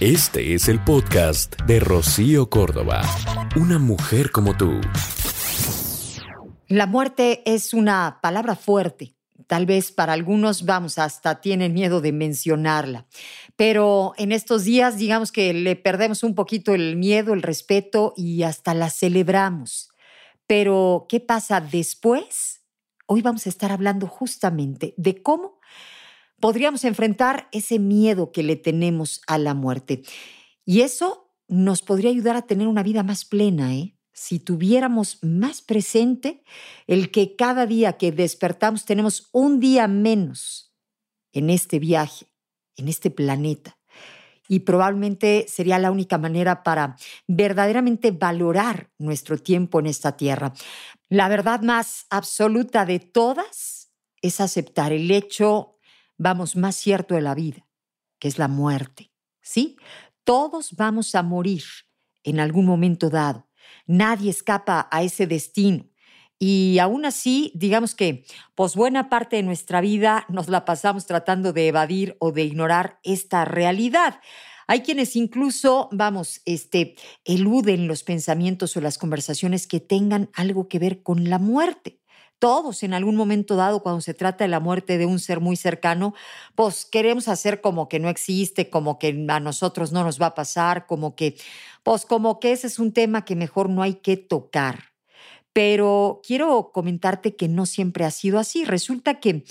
Este es el podcast de Rocío Córdoba. Una mujer como tú. La muerte es una palabra fuerte. Tal vez para algunos, vamos, hasta tienen miedo de mencionarla. Pero en estos días, digamos que le perdemos un poquito el miedo, el respeto y hasta la celebramos. Pero, ¿qué pasa después? Hoy vamos a estar hablando justamente de cómo podríamos enfrentar ese miedo que le tenemos a la muerte. Y eso nos podría ayudar a tener una vida más plena, ¿eh? Si tuviéramos más presente el que cada día que despertamos tenemos un día menos en este viaje, en este planeta. Y probablemente sería la única manera para verdaderamente valorar nuestro tiempo en esta tierra. La verdad más absoluta de todas es aceptar el hecho vamos más cierto de la vida, que es la muerte. ¿Sí? Todos vamos a morir en algún momento dado. Nadie escapa a ese destino. Y aún así, digamos que, pues buena parte de nuestra vida nos la pasamos tratando de evadir o de ignorar esta realidad. Hay quienes incluso, vamos, este, eluden los pensamientos o las conversaciones que tengan algo que ver con la muerte. Todos en algún momento dado, cuando se trata de la muerte de un ser muy cercano, pues queremos hacer como que no existe, como que a nosotros no nos va a pasar, como que, pues como que ese es un tema que mejor no hay que tocar. Pero quiero comentarte que no siempre ha sido así. Resulta que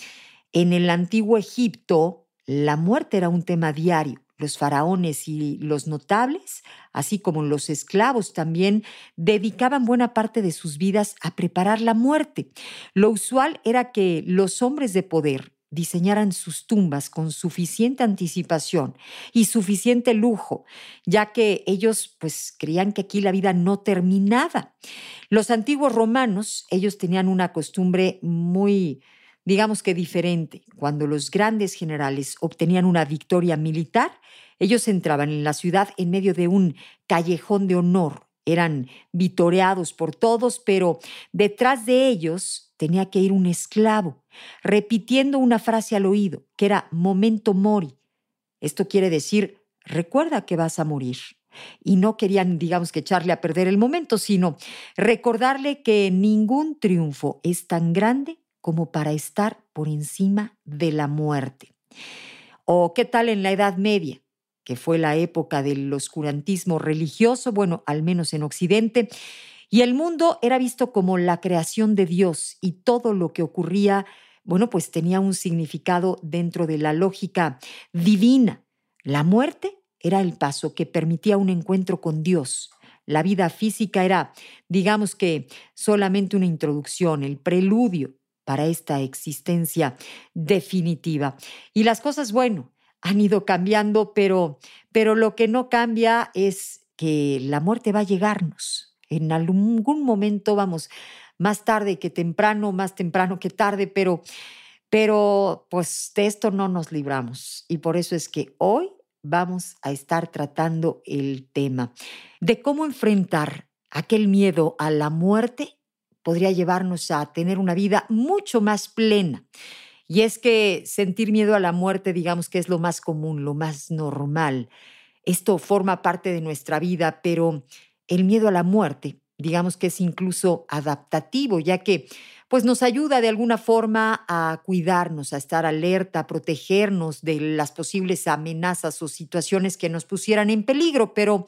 en el antiguo Egipto la muerte era un tema diario los faraones y los notables, así como los esclavos también, dedicaban buena parte de sus vidas a preparar la muerte. Lo usual era que los hombres de poder diseñaran sus tumbas con suficiente anticipación y suficiente lujo, ya que ellos pues creían que aquí la vida no terminaba. Los antiguos romanos, ellos tenían una costumbre muy digamos que diferente. Cuando los grandes generales obtenían una victoria militar, ellos entraban en la ciudad en medio de un callejón de honor. Eran vitoreados por todos, pero detrás de ellos tenía que ir un esclavo, repitiendo una frase al oído, que era momento mori. Esto quiere decir, recuerda que vas a morir. Y no querían, digamos, que echarle a perder el momento, sino recordarle que ningún triunfo es tan grande como para estar por encima de la muerte. ¿O qué tal en la Edad Media? que fue la época del oscurantismo religioso, bueno, al menos en Occidente, y el mundo era visto como la creación de Dios y todo lo que ocurría, bueno, pues tenía un significado dentro de la lógica divina. La muerte era el paso que permitía un encuentro con Dios. La vida física era, digamos que, solamente una introducción, el preludio para esta existencia definitiva. Y las cosas, bueno, han ido cambiando, pero, pero lo que no cambia es que la muerte va a llegarnos. En algún momento, vamos, más tarde que temprano, más temprano que tarde, pero, pero pues de esto no nos libramos. Y por eso es que hoy vamos a estar tratando el tema de cómo enfrentar aquel miedo a la muerte podría llevarnos a tener una vida mucho más plena. Y es que sentir miedo a la muerte, digamos que es lo más común, lo más normal. Esto forma parte de nuestra vida, pero el miedo a la muerte, digamos que es incluso adaptativo, ya que pues nos ayuda de alguna forma a cuidarnos, a estar alerta, a protegernos de las posibles amenazas o situaciones que nos pusieran en peligro, pero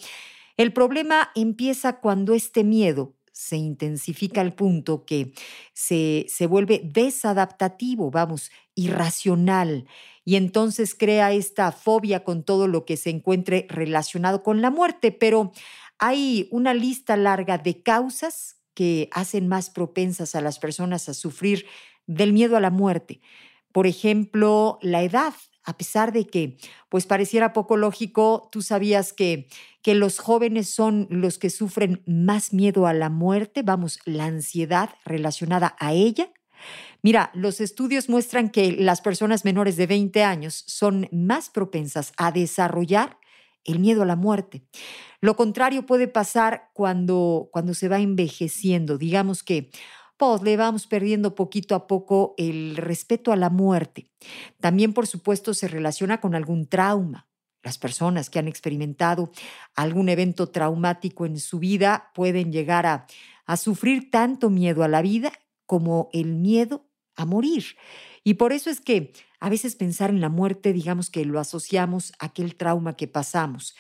el problema empieza cuando este miedo se intensifica al punto que se, se vuelve desadaptativo, vamos, irracional, y entonces crea esta fobia con todo lo que se encuentre relacionado con la muerte. Pero hay una lista larga de causas que hacen más propensas a las personas a sufrir del miedo a la muerte. Por ejemplo, la edad a pesar de que pues pareciera poco lógico, tú sabías que, que los jóvenes son los que sufren más miedo a la muerte, vamos, la ansiedad relacionada a ella. Mira, los estudios muestran que las personas menores de 20 años son más propensas a desarrollar el miedo a la muerte. Lo contrario puede pasar cuando, cuando se va envejeciendo. Digamos que pues le vamos perdiendo poquito a poco el respeto a la muerte. También, por supuesto, se relaciona con algún trauma. las personas que han experimentado algún evento traumático en su vida pueden llegar a, a sufrir tanto miedo a la vida como el miedo a morir. Y por eso es que a veces pensar en la muerte, digamos que lo asociamos a aquel trauma que pasamos.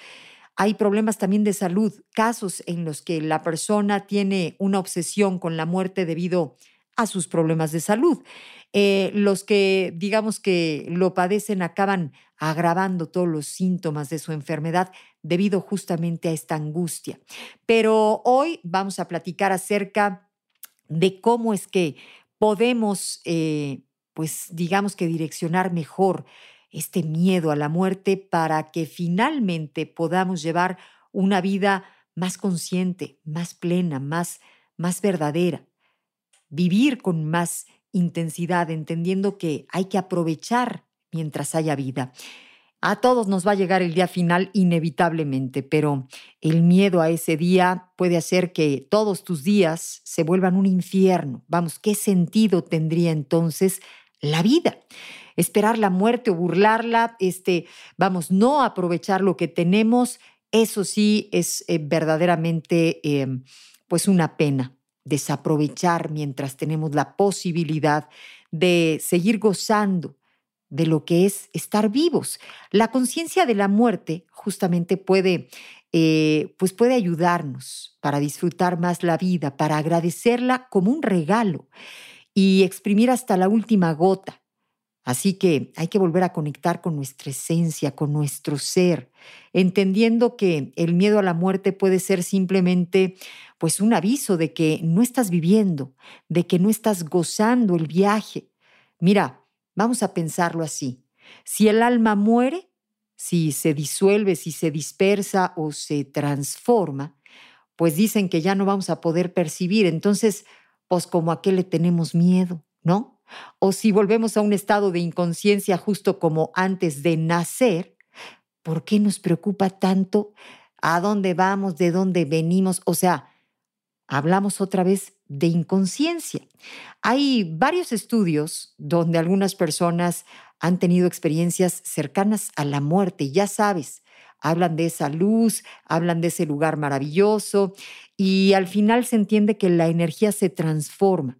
Hay problemas también de salud, casos en los que la persona tiene una obsesión con la muerte debido a sus problemas de salud. Eh, los que, digamos que lo padecen, acaban agravando todos los síntomas de su enfermedad debido justamente a esta angustia. Pero hoy vamos a platicar acerca de cómo es que podemos, eh, pues digamos que direccionar mejor este miedo a la muerte para que finalmente podamos llevar una vida más consciente, más plena, más, más verdadera. Vivir con más intensidad, entendiendo que hay que aprovechar mientras haya vida. A todos nos va a llegar el día final inevitablemente, pero el miedo a ese día puede hacer que todos tus días se vuelvan un infierno. Vamos, ¿qué sentido tendría entonces la vida? Esperar la muerte o burlarla, este, vamos, no aprovechar lo que tenemos, eso sí es eh, verdaderamente em, pues una pena desaprovechar mientras tenemos la posibilidad de seguir gozando de lo que es estar vivos. La conciencia de la muerte justamente puede, eh, pues puede ayudarnos para disfrutar más la vida, para agradecerla como un regalo y exprimir hasta la última gota Así que hay que volver a conectar con nuestra esencia, con nuestro ser, entendiendo que el miedo a la muerte puede ser simplemente pues un aviso de que no estás viviendo, de que no estás gozando el viaje. Mira, vamos a pensarlo así. Si el alma muere, si se disuelve, si se dispersa o se transforma, pues dicen que ya no vamos a poder percibir. Entonces, pues como a qué le tenemos miedo, ¿no? O si volvemos a un estado de inconsciencia justo como antes de nacer, ¿por qué nos preocupa tanto a dónde vamos, de dónde venimos? O sea, hablamos otra vez de inconsciencia. Hay varios estudios donde algunas personas han tenido experiencias cercanas a la muerte, ya sabes, hablan de esa luz, hablan de ese lugar maravilloso y al final se entiende que la energía se transforma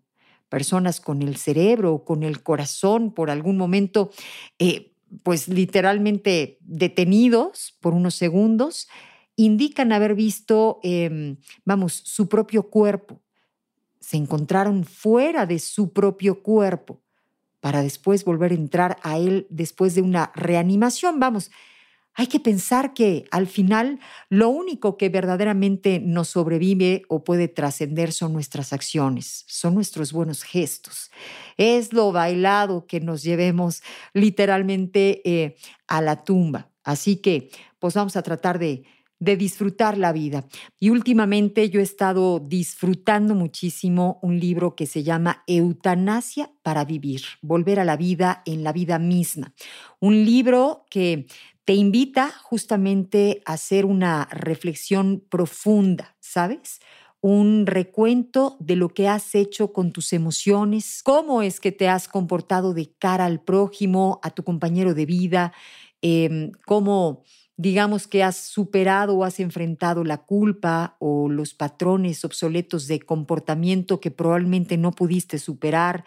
personas con el cerebro o con el corazón por algún momento, eh, pues literalmente detenidos por unos segundos, indican haber visto, em, vamos, su propio cuerpo. Se encontraron fuera de su propio cuerpo para después volver a entrar a él después de una reanimación. Vamos, hay que pensar que al final lo único que verdaderamente nos sobrevive o puede trascender son nuestras acciones, son nuestros buenos gestos. Es lo bailado que nos llevemos literalmente eh, a la tumba. Así que, pues vamos a tratar de, de disfrutar la vida. Y últimamente yo he estado disfrutando muchísimo un libro que se llama Eutanasia para vivir, volver a la vida en la vida misma. Un libro que te invita justamente a hacer una reflexión profunda, ¿sabes? Un recuento de lo que has hecho con tus emociones, cómo es que te has comportado de cara al prójimo, a tu compañero de vida, em, cómo digamos que has superado o has enfrentado la culpa o los patrones obsoletos de comportamiento que probablemente no pudiste superar.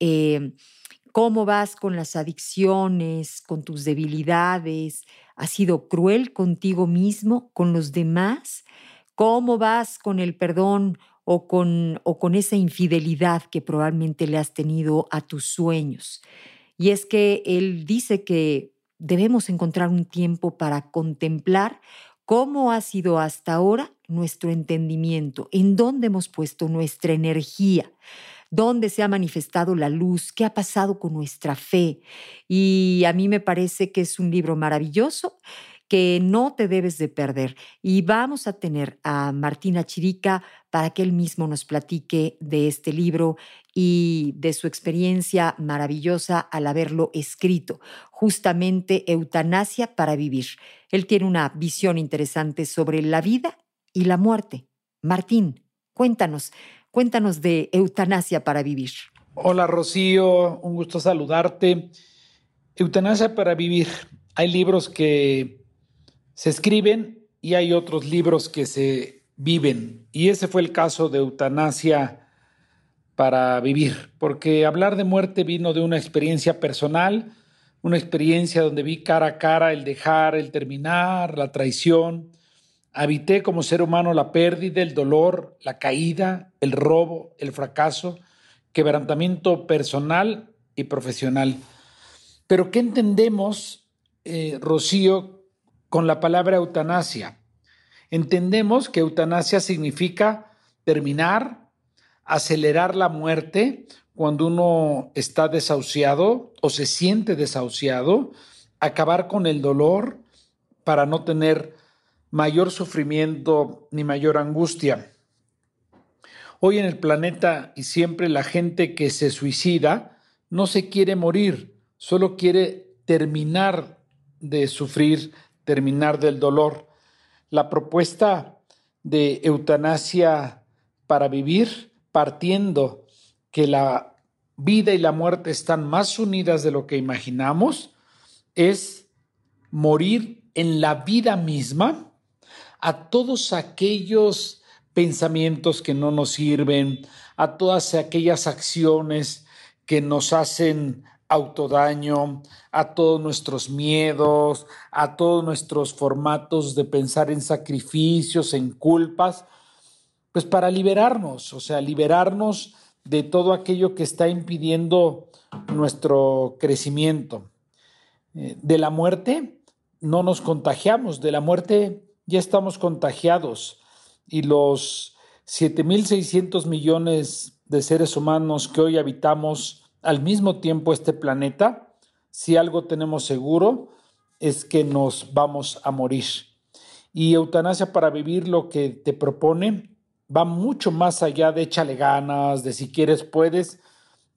Em, cómo vas con las adicciones, con tus debilidades, has sido cruel contigo mismo, con los demás, cómo vas con el perdón o con, o con esa infidelidad que probablemente le has tenido a tus sueños. Y es que él dice que debemos encontrar un tiempo para contemplar cómo ha sido hasta ahora nuestro entendimiento, en dónde hemos puesto nuestra energía dónde se ha manifestado la luz, qué ha pasado con nuestra fe. Y a mí me parece que es un libro maravilloso que no te debes de perder. Y vamos a tener a Martina Chirica para que él mismo nos platique de este libro y de su experiencia maravillosa al haberlo escrito, justamente Eutanasia para Vivir. Él tiene una visión interesante sobre la vida y la muerte. Martín, cuéntanos, Cuéntanos de Eutanasia para Vivir. Hola Rocío, un gusto saludarte. Eutanasia para Vivir. Hay libros que Se escriben y hay otros libros que se viven. Y ese fue el caso de Eutanasia para vivir, porque hablar de muerte vino de una experiencia personal, una experiencia donde vi cara a cara el dejar, el terminar, la traición. Habité como ser humano la pérdida, el dolor, la caída, el robo, el fracaso, quebrantamiento personal y profesional. Pero ¿qué entendemos, eh, Rocío, con la palabra eutanasia? Entendemos que eutanasia significa terminar, acelerar la muerte cuando uno está desahuciado o se siente desahuciado, acabar con el dolor para no tener mayor sufrimiento ni mayor angustia. Hoy en el planeta y siempre la gente que se suicida no se quiere morir, solo quiere terminar de sufrir, terminar del dolor. La propuesta de eutanasia para vivir, partiendo que la vida y la muerte están más unidas de lo que imaginamos, es morir en la vida misma a todos aquellos pensamientos que no nos sirven, a todas aquellas acciones que nos hacen autodaño, a todos nuestros miedos, a todos nuestros formatos de pensar en sacrificios, en culpas, pues para liberarnos, o sea, liberarnos de todo aquello que está impidiendo nuestro crecimiento. Eh, de la muerte no nos contagiamos, de la muerte ya estamos contagiados y los 7.600 millones de seres humanos que hoy habitamos al mismo tiempo este planeta, si algo tenemos seguro es que nos vamos a morir. Y eutanasia para vivir lo que te propone va mucho más allá de échale ganas, de si quieres puedes,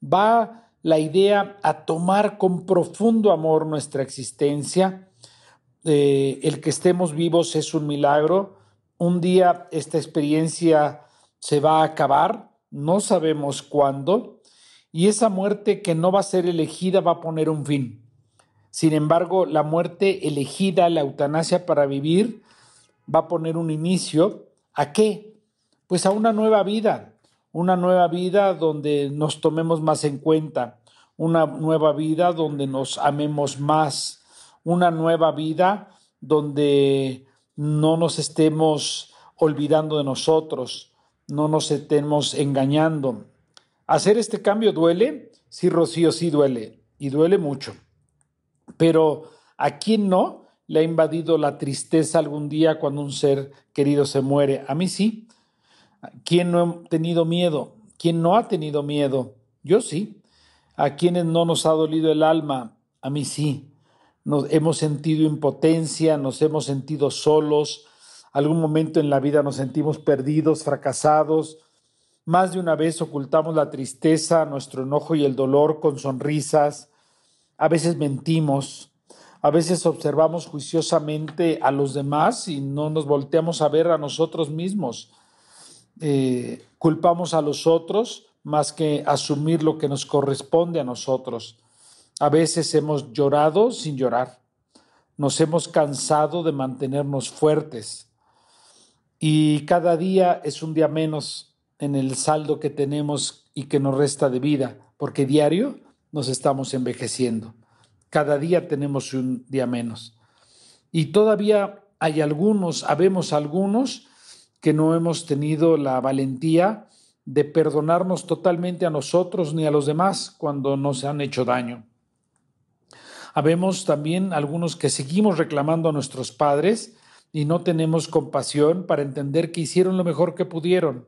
va la idea a tomar con profundo amor nuestra existencia. Eh, el que estemos vivos es un milagro. Un día esta experiencia se va a acabar, no sabemos cuándo, y esa muerte que no va a ser elegida va a poner un fin. Sin embargo, la muerte elegida, la eutanasia para vivir, va a poner un inicio. ¿A qué? Pues a una nueva vida, una nueva vida donde nos tomemos más en cuenta, una nueva vida donde nos amemos más, una nueva vida donde no nos estemos olvidando de nosotros, no nos estemos engañando, Hacer este cambio duele, sí, Rocío, sí duele, y duele mucho. Pero ¿a quién no le ha invadido la tristeza algún día cuando un ser querido se muere? A mí sí. ¿Quién no ha tenido miedo? ¿Quién no ha tenido miedo? Yo sí. ¿A quienes no nos ha dolido el alma? A mí sí. Nos hemos sentido impotencia, nos hemos sentido solos, algún momento en la vida nos sentimos perdidos, fracasados, más de una vez ocultamos la tristeza, nuestro enojo y el dolor con sonrisas. A veces mentimos. A veces observamos juiciosamente a los demás y no nos volteamos a ver a nosotros mismos. Eh, culpamos a los otros más que asumir lo que nos corresponde a nosotros. A veces hemos llorado sin llorar. Nos hemos cansado de mantenernos fuertes. Y cada día es un día menos en el saldo que tenemos y que nos resta de vida, porque diario nos estamos envejeciendo. Cada día tenemos un día menos. Y todavía hay algunos, habemos algunos que no hemos tenido la valentía de perdonarnos totalmente a nosotros ni a los demás cuando nos han hecho daño. Habemos también algunos que seguimos reclamando a nuestros padres y no tenemos compasión para entender que hicieron lo mejor que pudieron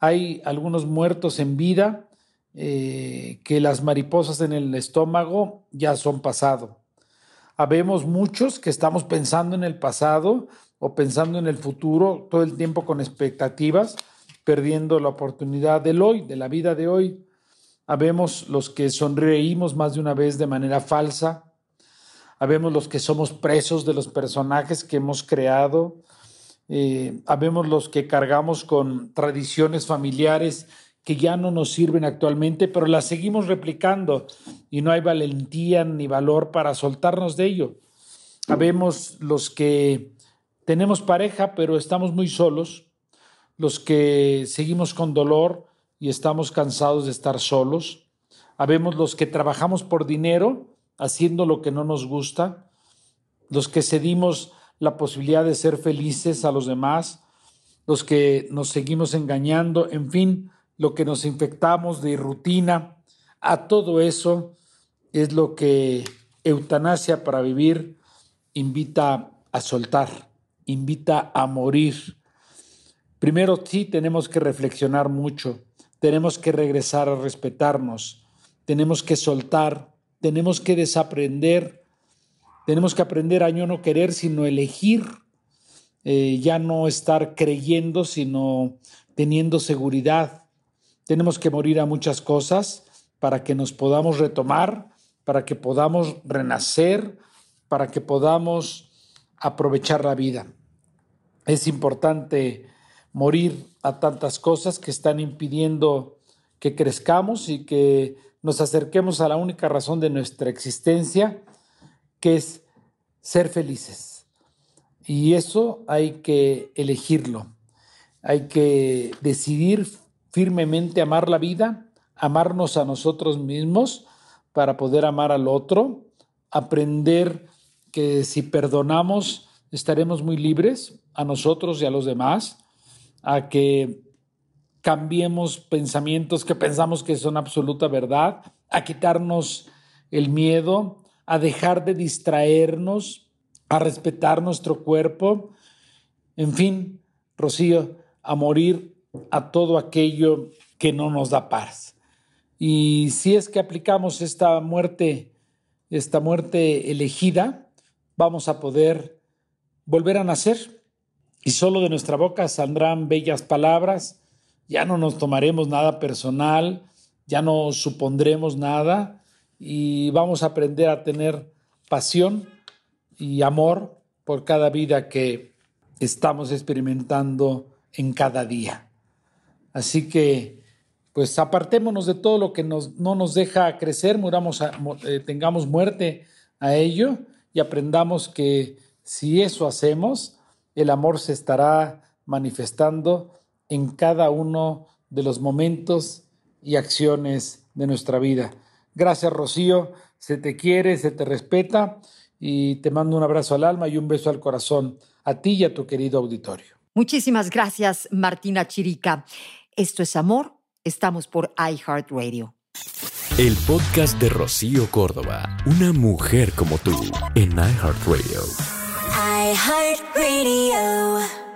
hay algunos muertos en vida eh, que las mariposas en el estómago ya son pasado. Habemos muchos que estamos pensando en el pasado o pensando en el futuro todo el tiempo con expectativas, perdiendo la oportunidad del hoy, de la vida de hoy. Habemos los que sonreímos más de una vez de manera falsa. Habemos los que somos presos de los personajes que hemos creado eh, habemos los que cargamos con tradiciones familiares que ya no nos sirven actualmente, pero las seguimos replicando y no hay valentía ni valor para soltarnos de ello. Habemos los que tenemos pareja, pero estamos muy solos, los que seguimos con dolor y estamos cansados de estar solos. Habemos los que trabajamos por dinero, haciendo lo que no nos gusta, los que cedimos la posibilidad de ser felices a los demás, los que nos seguimos engañando, en fin, lo que nos infectamos de rutina, a todo eso es lo que eutanasia para vivir invita a soltar, invita a morir. Primero sí tenemos que reflexionar mucho, tenemos que regresar a respetarnos, tenemos que soltar, tenemos que desaprender, tenemos que aprender a no querer, sino elegir, eh, ya no estar creyendo, sino teniendo seguridad. Tenemos que morir a muchas cosas para que nos podamos retomar, para que podamos renacer, para que podamos aprovechar la vida. Es importante morir tantas cosas que están impidiendo que crezcamos y que nos acerquemos a la única razón de nuestra existencia, que es ser felices. Y eso hay que elegirlo. Hay que decidir firmemente amar la vida, amarnos a nosotros mismos para poder amar al otro, aprender que si perdonamos estaremos muy libres a nosotros y a los demás, a que cambiemos pensamientos que pensamos que son absoluta verdad, a quitarnos el miedo, a dejar de distraernos, a respetar nuestro cuerpo, en fin, Rocío, a morir a todo aquello que no nos da paz. Y si es que aplicamos esta muerte, esta muerte elegida, vamos a poder volver a nacer y solo de nuestra boca saldrán bellas palabras, ya no nos tomaremos nada personal, ya no supondremos nada y vamos a aprender a tener pasión y amor por cada vida que estamos experimentando en cada día. Así que, pues apartémonos de todo lo que nos, no nos deja crecer, muramos eh, tengamos muerte a ello y aprendamos que si eso hacemos, el amor se estará manifestando en cada uno de los momentos y acciones de nuestra vida. Gracias, Rocío. Se te quiere, se te respeta y te mando un abrazo al alma y un beso al corazón a ti y a tu querido auditorio. Muchísimas gracias, Martina Chirica. Esto es Amor. Estamos por iHeartRadio. El podcast de Rocío Córdoba, una mujer como tú, en iHeartRadio. iHeartRadio.